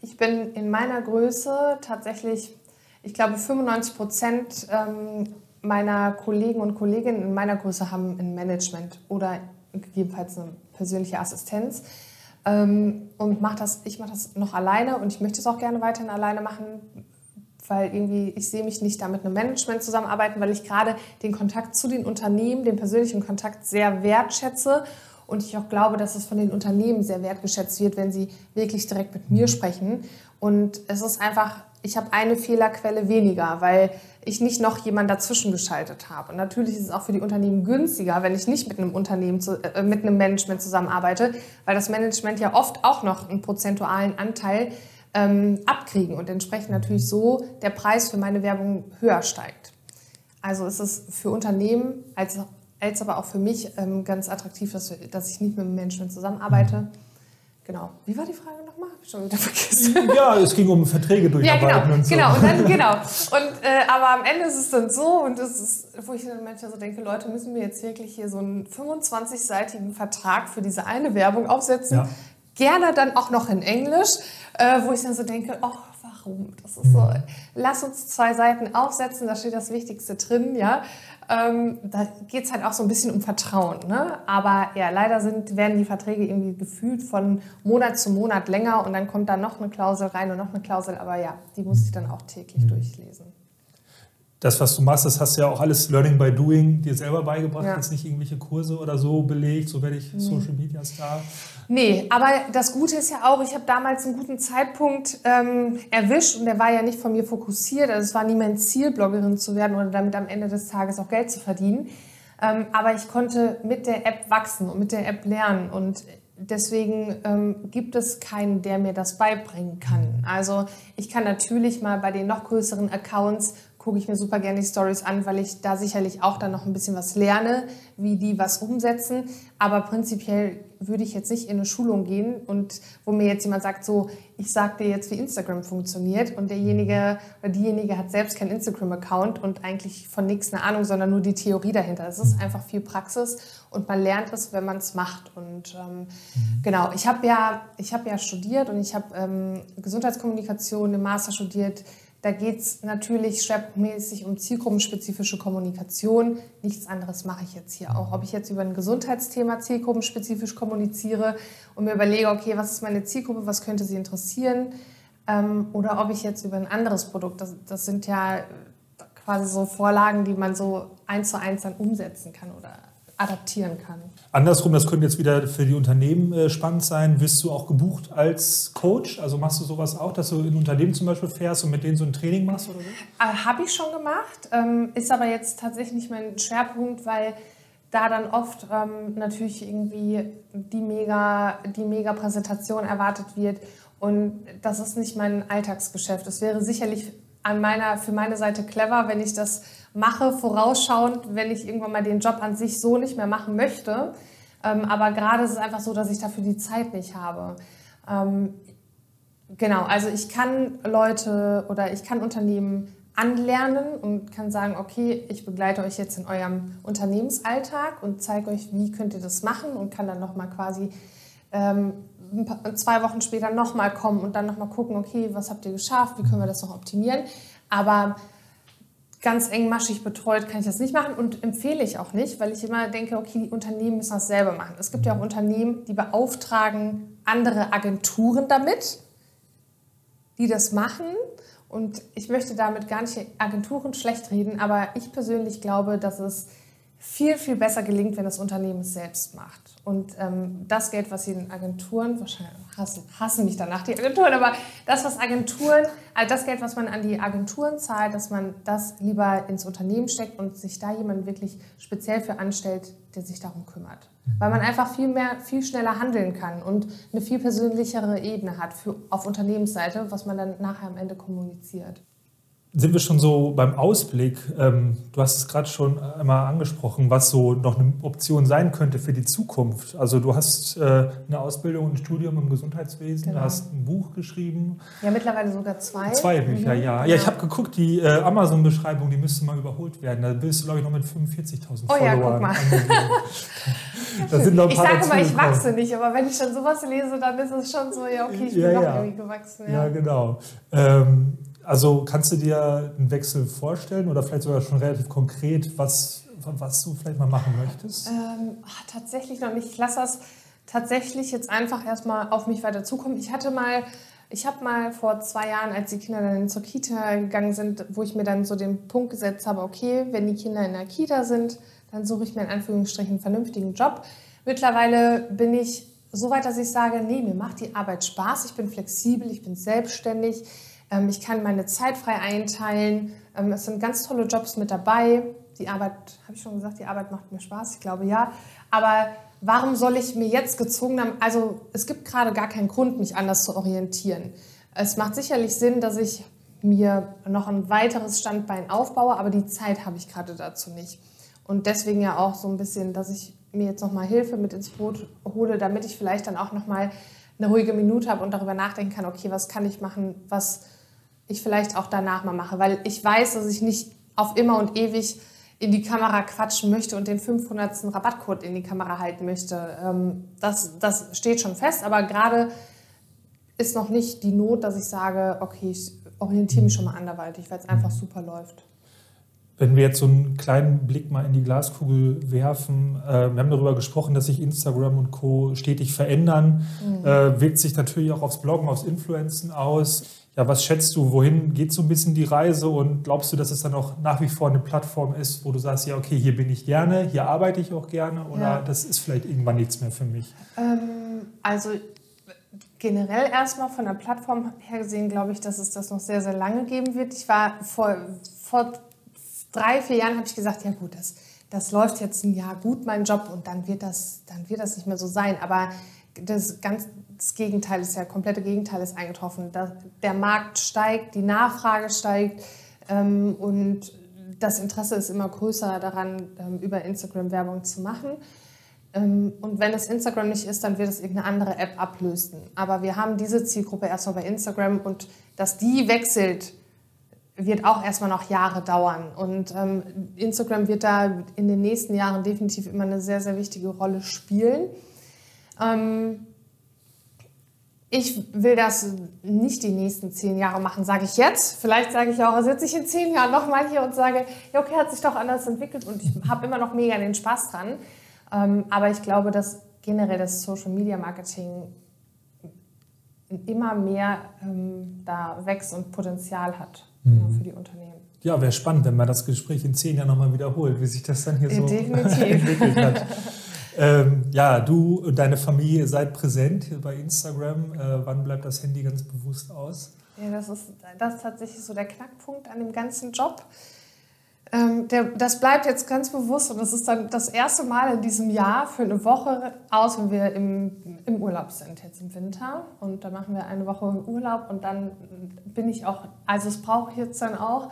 Ich bin in meiner Größe tatsächlich, ich glaube, 95 Prozent ähm, meiner Kollegen und Kolleginnen in meiner Größe haben ein Management oder gegebenenfalls eine persönliche Assistenz. Ähm, und mach das, ich mache das noch alleine und ich möchte es auch gerne weiterhin alleine machen, weil irgendwie ich sehe mich nicht da mit einem Management zusammenarbeiten, weil ich gerade den Kontakt zu den Unternehmen, den persönlichen Kontakt sehr wertschätze und ich auch glaube, dass es von den Unternehmen sehr wertgeschätzt wird, wenn sie wirklich direkt mit mir sprechen. Und es ist einfach, ich habe eine Fehlerquelle weniger, weil ich nicht noch jemand dazwischen geschaltet habe. Und natürlich ist es auch für die Unternehmen günstiger, wenn ich nicht mit einem Unternehmen, zu, äh, mit einem Management zusammenarbeite, weil das Management ja oft auch noch einen prozentualen Anteil ähm, abkriegen und entsprechend natürlich so der Preis für meine Werbung höher steigt. Also ist es für Unternehmen als, als aber auch für mich ähm, ganz attraktiv, dass, dass ich nicht mit Management zusammenarbeite. Genau. Wie war die Frage nochmal? Hab ich schon wieder vergessen. Ja, es ging um Verträge durcharbeiten ja, genau, und so. Genau, und dann, genau. Und, äh, aber am Ende ist es dann so, und das ist, wo ich dann manchmal so denke, Leute, müssen wir jetzt wirklich hier so einen 25-seitigen Vertrag für diese eine Werbung aufsetzen? Ja. Gerne dann auch noch in Englisch, äh, wo ich dann so denke, oh, warum? Das ist so, lass uns zwei Seiten aufsetzen, da steht das Wichtigste drin, ja. Ähm, da geht es halt auch so ein bisschen um Vertrauen. Ne? Aber ja, leider sind, werden die Verträge irgendwie gefühlt von Monat zu Monat länger und dann kommt da noch eine Klausel rein und noch eine Klausel. Aber ja, die muss ich dann auch täglich mhm. durchlesen. Das, was du machst, das hast du ja auch alles Learning by Doing dir selber beigebracht, ja. jetzt nicht irgendwelche Kurse oder so belegt, so werde ich mhm. Social Media Star. Nee, aber das Gute ist ja auch, ich habe damals einen guten Zeitpunkt ähm, erwischt und der war ja nicht von mir fokussiert. Also es war nie mein Ziel, Bloggerin zu werden oder damit am Ende des Tages auch Geld zu verdienen. Ähm, aber ich konnte mit der App wachsen und mit der App lernen und deswegen ähm, gibt es keinen, der mir das beibringen kann. Also ich kann natürlich mal bei den noch größeren Accounts gucke ich mir super gerne die Stories an, weil ich da sicherlich auch dann noch ein bisschen was lerne, wie die was umsetzen. Aber prinzipiell würde ich jetzt nicht in eine Schulung gehen und wo mir jetzt jemand sagt, so, ich sag dir jetzt, wie Instagram funktioniert und derjenige oder diejenige hat selbst keinen Instagram-Account und eigentlich von nichts eine Ahnung, sondern nur die Theorie dahinter. Es ist einfach viel Praxis und man lernt es, wenn man es macht. Und ähm, mhm. genau, ich habe ja, hab ja studiert und ich habe ähm, Gesundheitskommunikation im Master studiert da geht es natürlich schwerpunktmäßig um zielgruppenspezifische Kommunikation. Nichts anderes mache ich jetzt hier auch. Ob ich jetzt über ein Gesundheitsthema zielgruppenspezifisch kommuniziere und mir überlege, okay, was ist meine Zielgruppe, was könnte sie interessieren, ähm, oder ob ich jetzt über ein anderes Produkt, das, das sind ja quasi so Vorlagen, die man so eins zu eins dann umsetzen kann oder adaptieren kann. Andersrum, das könnte jetzt wieder für die Unternehmen äh, spannend sein. Wirst du auch gebucht als Coach? Also machst du sowas auch, dass du in Unternehmen zum Beispiel fährst und mit denen so ein Training machst oder so? Äh, Habe ich schon gemacht, ähm, ist aber jetzt tatsächlich nicht mein Schwerpunkt, weil da dann oft ähm, natürlich irgendwie die mega, die mega Präsentation erwartet wird. Und das ist nicht mein Alltagsgeschäft. Es wäre sicherlich an meiner, für meine Seite clever, wenn ich das mache, vorausschauend, wenn ich irgendwann mal den Job an sich so nicht mehr machen möchte. Ähm, aber gerade ist es einfach so, dass ich dafür die Zeit nicht habe. Ähm, genau, also ich kann Leute oder ich kann Unternehmen anlernen und kann sagen, okay, ich begleite euch jetzt in eurem Unternehmensalltag und zeige euch, wie könnt ihr das machen und kann dann nochmal quasi ähm, zwei Wochen später nochmal kommen und dann nochmal gucken, okay, was habt ihr geschafft, wie können wir das noch optimieren. Aber ganz engmaschig betreut kann ich das nicht machen und empfehle ich auch nicht, weil ich immer denke, okay, die Unternehmen müssen das selber machen. Es gibt ja auch Unternehmen, die beauftragen andere Agenturen damit, die das machen. Und ich möchte damit gar nicht Agenturen schlecht reden, aber ich persönlich glaube, dass es viel, viel besser gelingt, wenn das Unternehmen es selbst macht. Und ähm, das Geld, was sie den Agenturen, wahrscheinlich hassen, hassen mich danach die Agenturen, aber das, was Agenturen, also das Geld, was man an die Agenturen zahlt, dass man das lieber ins Unternehmen steckt und sich da jemand wirklich speziell für anstellt, der sich darum kümmert. Weil man einfach viel mehr, viel schneller handeln kann und eine viel persönlichere Ebene hat für, auf Unternehmensseite, was man dann nachher am Ende kommuniziert sind wir schon so beim Ausblick. Ähm, du hast es gerade schon einmal angesprochen, was so noch eine Option sein könnte für die Zukunft. Also du hast äh, eine Ausbildung, ein Studium im Gesundheitswesen, genau. hast ein Buch geschrieben. Ja, mittlerweile sogar zwei. Zwei Bücher, mhm. ja. Ja, ich habe geguckt, die äh, Amazon-Beschreibung, die müsste mal überholt werden. Da bist du, glaube ich, noch mit 45.000 oh, Followern. Ja, guck mal. da sind noch ein ich sage immer, ich wachse nicht, aber wenn ich schon sowas lese, dann ist es schon so, ja, okay, ich bin ja, doch ja. irgendwie gewachsen. Ja, ja genau. Ähm, also kannst du dir einen Wechsel vorstellen oder vielleicht sogar schon relativ konkret, was, was du vielleicht mal machen möchtest? Ähm, tatsächlich noch nicht. Ich lasse das tatsächlich jetzt einfach erstmal auf mich weiter zukommen. Ich hatte mal, ich habe mal vor zwei Jahren, als die Kinder dann zur Kita gegangen sind, wo ich mir dann so den Punkt gesetzt habe, okay, wenn die Kinder in der Kita sind, dann suche ich mir in Anführungsstrichen einen vernünftigen Job. Mittlerweile bin ich so weit, dass ich sage, nee, mir macht die Arbeit Spaß, ich bin flexibel, ich bin selbstständig ich kann meine Zeit frei einteilen. Ähm, es sind ganz tolle Jobs mit dabei. Die Arbeit, habe ich schon gesagt, die Arbeit macht mir Spaß, ich glaube ja. Aber warum soll ich mir jetzt gezwungen haben, also es gibt gerade gar keinen Grund, mich anders zu orientieren. Es macht sicherlich Sinn, dass ich mir noch ein weiteres Standbein aufbaue, aber die Zeit habe ich gerade dazu nicht. Und deswegen ja auch so ein bisschen, dass ich mir jetzt nochmal Hilfe mit ins Boot hole, damit ich vielleicht dann auch nochmal eine ruhige Minute habe und darüber nachdenken kann, okay, was kann ich machen, was ich vielleicht auch danach mal mache. Weil ich weiß, dass ich nicht auf immer und ewig in die Kamera quatschen möchte und den 500. Rabattcode in die Kamera halten möchte. Ähm, das, das steht schon fest, aber gerade ist noch nicht die Not, dass ich sage, okay, ich orientiere mich schon mal anderweitig, weil es einfach super läuft. Wenn wir jetzt so einen kleinen Blick mal in die Glaskugel werfen, äh, wir haben darüber gesprochen, dass sich Instagram und Co. stetig verändern, mhm. äh, wirkt sich natürlich auch aufs Bloggen, aufs Influenzen aus. Ja, was schätzt du, wohin geht so ein bisschen die Reise und glaubst du, dass es dann auch nach wie vor eine Plattform ist, wo du sagst, ja, okay, hier bin ich gerne, hier arbeite ich auch gerne oder ja. das ist vielleicht irgendwann nichts mehr für mich? Ähm, also generell erstmal von der Plattform her gesehen, glaube ich, dass es das noch sehr, sehr lange geben wird. Ich war vor, vor drei, vier Jahren, habe ich gesagt, ja gut, das, das läuft jetzt ein Jahr gut, mein Job, und dann wird das, dann wird das nicht mehr so sein. Aber das, ganz, das Gegenteil ist ja, komplette Gegenteil ist eingetroffen. der Markt steigt, die Nachfrage steigt ähm, und das Interesse ist immer größer daran, ähm, über Instagram Werbung zu machen. Ähm, und wenn es Instagram nicht ist, dann wird es irgendeine andere App ablösen. Aber wir haben diese Zielgruppe erstmal bei Instagram und dass die wechselt, wird auch erstmal noch Jahre dauern. Und ähm, Instagram wird da in den nächsten Jahren definitiv immer eine sehr, sehr wichtige Rolle spielen. Ähm, ich will das nicht die nächsten zehn Jahre machen, sage ich jetzt. Vielleicht sage ich auch, sitze ich in zehn Jahren nochmal hier und sage, ja, okay, hat sich doch anders entwickelt und ich habe immer noch mega den Spaß dran. Ähm, aber ich glaube, dass generell das Social Media Marketing immer mehr ähm, da wächst und Potenzial hat mhm. für die Unternehmen. Ja, wäre spannend, wenn man das Gespräch in zehn Jahren nochmal wiederholt, wie sich das dann hier so entwickelt hat. ähm, ja, du und deine Familie seid präsent bei Instagram. Äh, wann bleibt das Handy ganz bewusst aus? Ja, das ist, das ist tatsächlich so der Knackpunkt an dem ganzen Job. Ähm, der, das bleibt jetzt ganz bewusst und das ist dann das erste Mal in diesem Jahr für eine Woche aus, wenn wir im, im Urlaub sind, jetzt im Winter. Und dann machen wir eine Woche Urlaub und dann bin ich auch, also das brauche ich jetzt dann auch.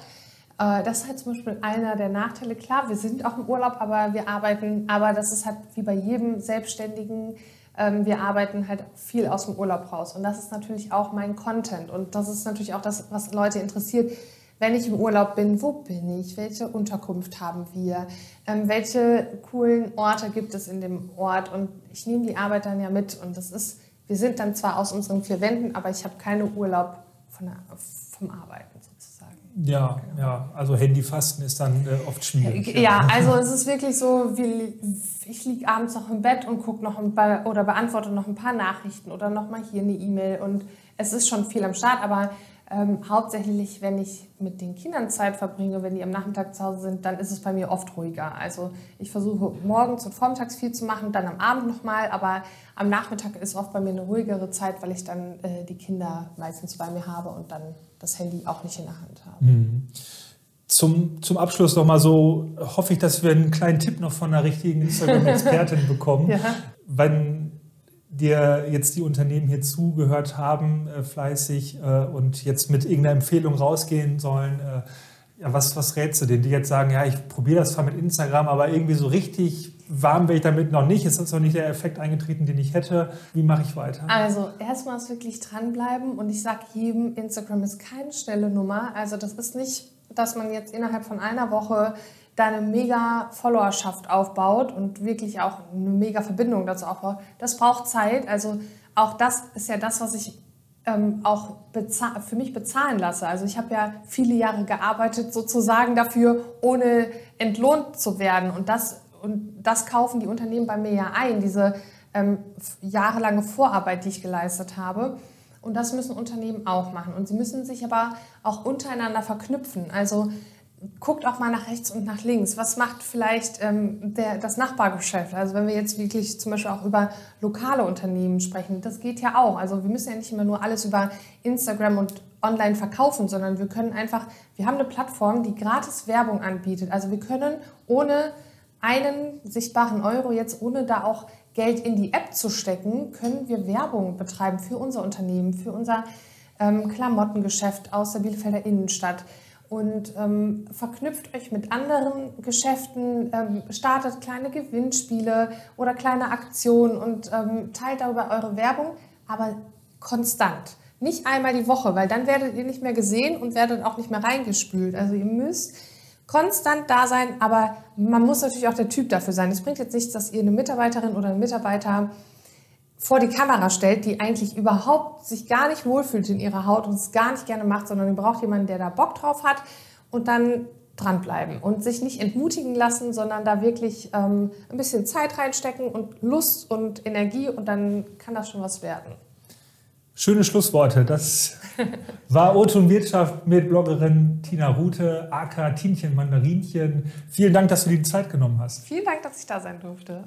Äh, das ist halt zum Beispiel einer der Nachteile. Klar, wir sind auch im Urlaub, aber wir arbeiten, aber das ist halt wie bei jedem Selbstständigen. Ähm, wir arbeiten halt viel aus dem Urlaub raus. Und das ist natürlich auch mein Content. Und das ist natürlich auch das, was Leute interessiert wenn ich im Urlaub bin, wo bin ich, welche Unterkunft haben wir, ähm, welche coolen Orte gibt es in dem Ort und ich nehme die Arbeit dann ja mit und das ist, wir sind dann zwar aus unseren vier Wänden, aber ich habe keinen Urlaub von vom Arbeiten. Ja, ja, also Handyfasten ist dann äh, oft schwierig. Ja, ja, also es ist wirklich so, wie, ich liege abends noch im Bett und gucke noch ein paar, oder beantworte noch ein paar Nachrichten oder noch mal hier eine E-Mail und es ist schon viel am Start, aber ähm, hauptsächlich, wenn ich mit den Kindern Zeit verbringe, wenn die am Nachmittag zu Hause sind, dann ist es bei mir oft ruhiger. Also ich versuche morgens und vormittags viel zu machen, dann am Abend nochmal, aber am Nachmittag ist oft bei mir eine ruhigere Zeit, weil ich dann äh, die Kinder meistens bei mir habe und dann das Handy auch nicht in der Hand habe. Mhm. Zum, zum Abschluss noch mal so, hoffe ich, dass wir einen kleinen Tipp noch von einer richtigen Instagram-Expertin bekommen. ja. Wenn dir jetzt die Unternehmen hier zugehört haben, äh, fleißig äh, und jetzt mit irgendeiner Empfehlung rausgehen sollen, äh, ja, was, was rätst du denen, die jetzt sagen, ja, ich probiere das zwar mit Instagram, aber irgendwie so richtig warm bin ich damit noch nicht, es ist noch nicht der Effekt eingetreten, den ich hätte. Wie mache ich weiter? Also erstmal ist wirklich dranbleiben und ich sage jedem, Instagram ist keine schnelle Nummer. Also das ist nicht, dass man jetzt innerhalb von einer Woche da eine mega Followerschaft aufbaut und wirklich auch eine mega Verbindung dazu aufbaut, das braucht Zeit. Also auch das ist ja das, was ich ähm, auch für mich bezahlen lasse. Also ich habe ja viele Jahre gearbeitet sozusagen dafür, ohne entlohnt zu werden. Und das, und das kaufen die Unternehmen bei mir ja ein, diese ähm, jahrelange Vorarbeit, die ich geleistet habe. Und das müssen Unternehmen auch machen. Und sie müssen sich aber auch untereinander verknüpfen. Also guckt auch mal nach rechts und nach links. Was macht vielleicht ähm, der, das Nachbargeschäft? Also wenn wir jetzt wirklich zum Beispiel auch über lokale Unternehmen sprechen, das geht ja auch. Also wir müssen ja nicht immer nur alles über Instagram und online verkaufen, sondern wir können einfach, wir haben eine Plattform, die gratis Werbung anbietet. Also wir können ohne einen sichtbaren Euro jetzt, ohne da auch Geld in die App zu stecken, können wir Werbung betreiben für unser Unternehmen, für unser ähm, Klamottengeschäft aus der Bielefelder Innenstadt und ähm, verknüpft euch mit anderen Geschäften, ähm, startet kleine Gewinnspiele oder kleine Aktionen und ähm, teilt darüber eure Werbung, aber konstant. Nicht einmal die Woche, weil dann werdet ihr nicht mehr gesehen und werdet auch nicht mehr reingespült. Also ihr müsst konstant da sein, aber man muss natürlich auch der Typ dafür sein. Es bringt jetzt nichts, dass ihr eine Mitarbeiterin oder einen Mitarbeiter vor die Kamera stellt, die eigentlich überhaupt sich gar nicht wohlfühlt in ihrer Haut und es gar nicht gerne macht, sondern ihr braucht jemanden, der da Bock drauf hat und dann dranbleiben und sich nicht entmutigen lassen, sondern da wirklich ähm, ein bisschen Zeit reinstecken und Lust und Energie und dann kann das schon was werden. Schöne Schlussworte. Das war Oton Wirtschaft mit Bloggerin Tina Rute, aka Tinchen Mandarinchen. Vielen Dank, dass du dir die Zeit genommen hast. Vielen Dank, dass ich da sein durfte.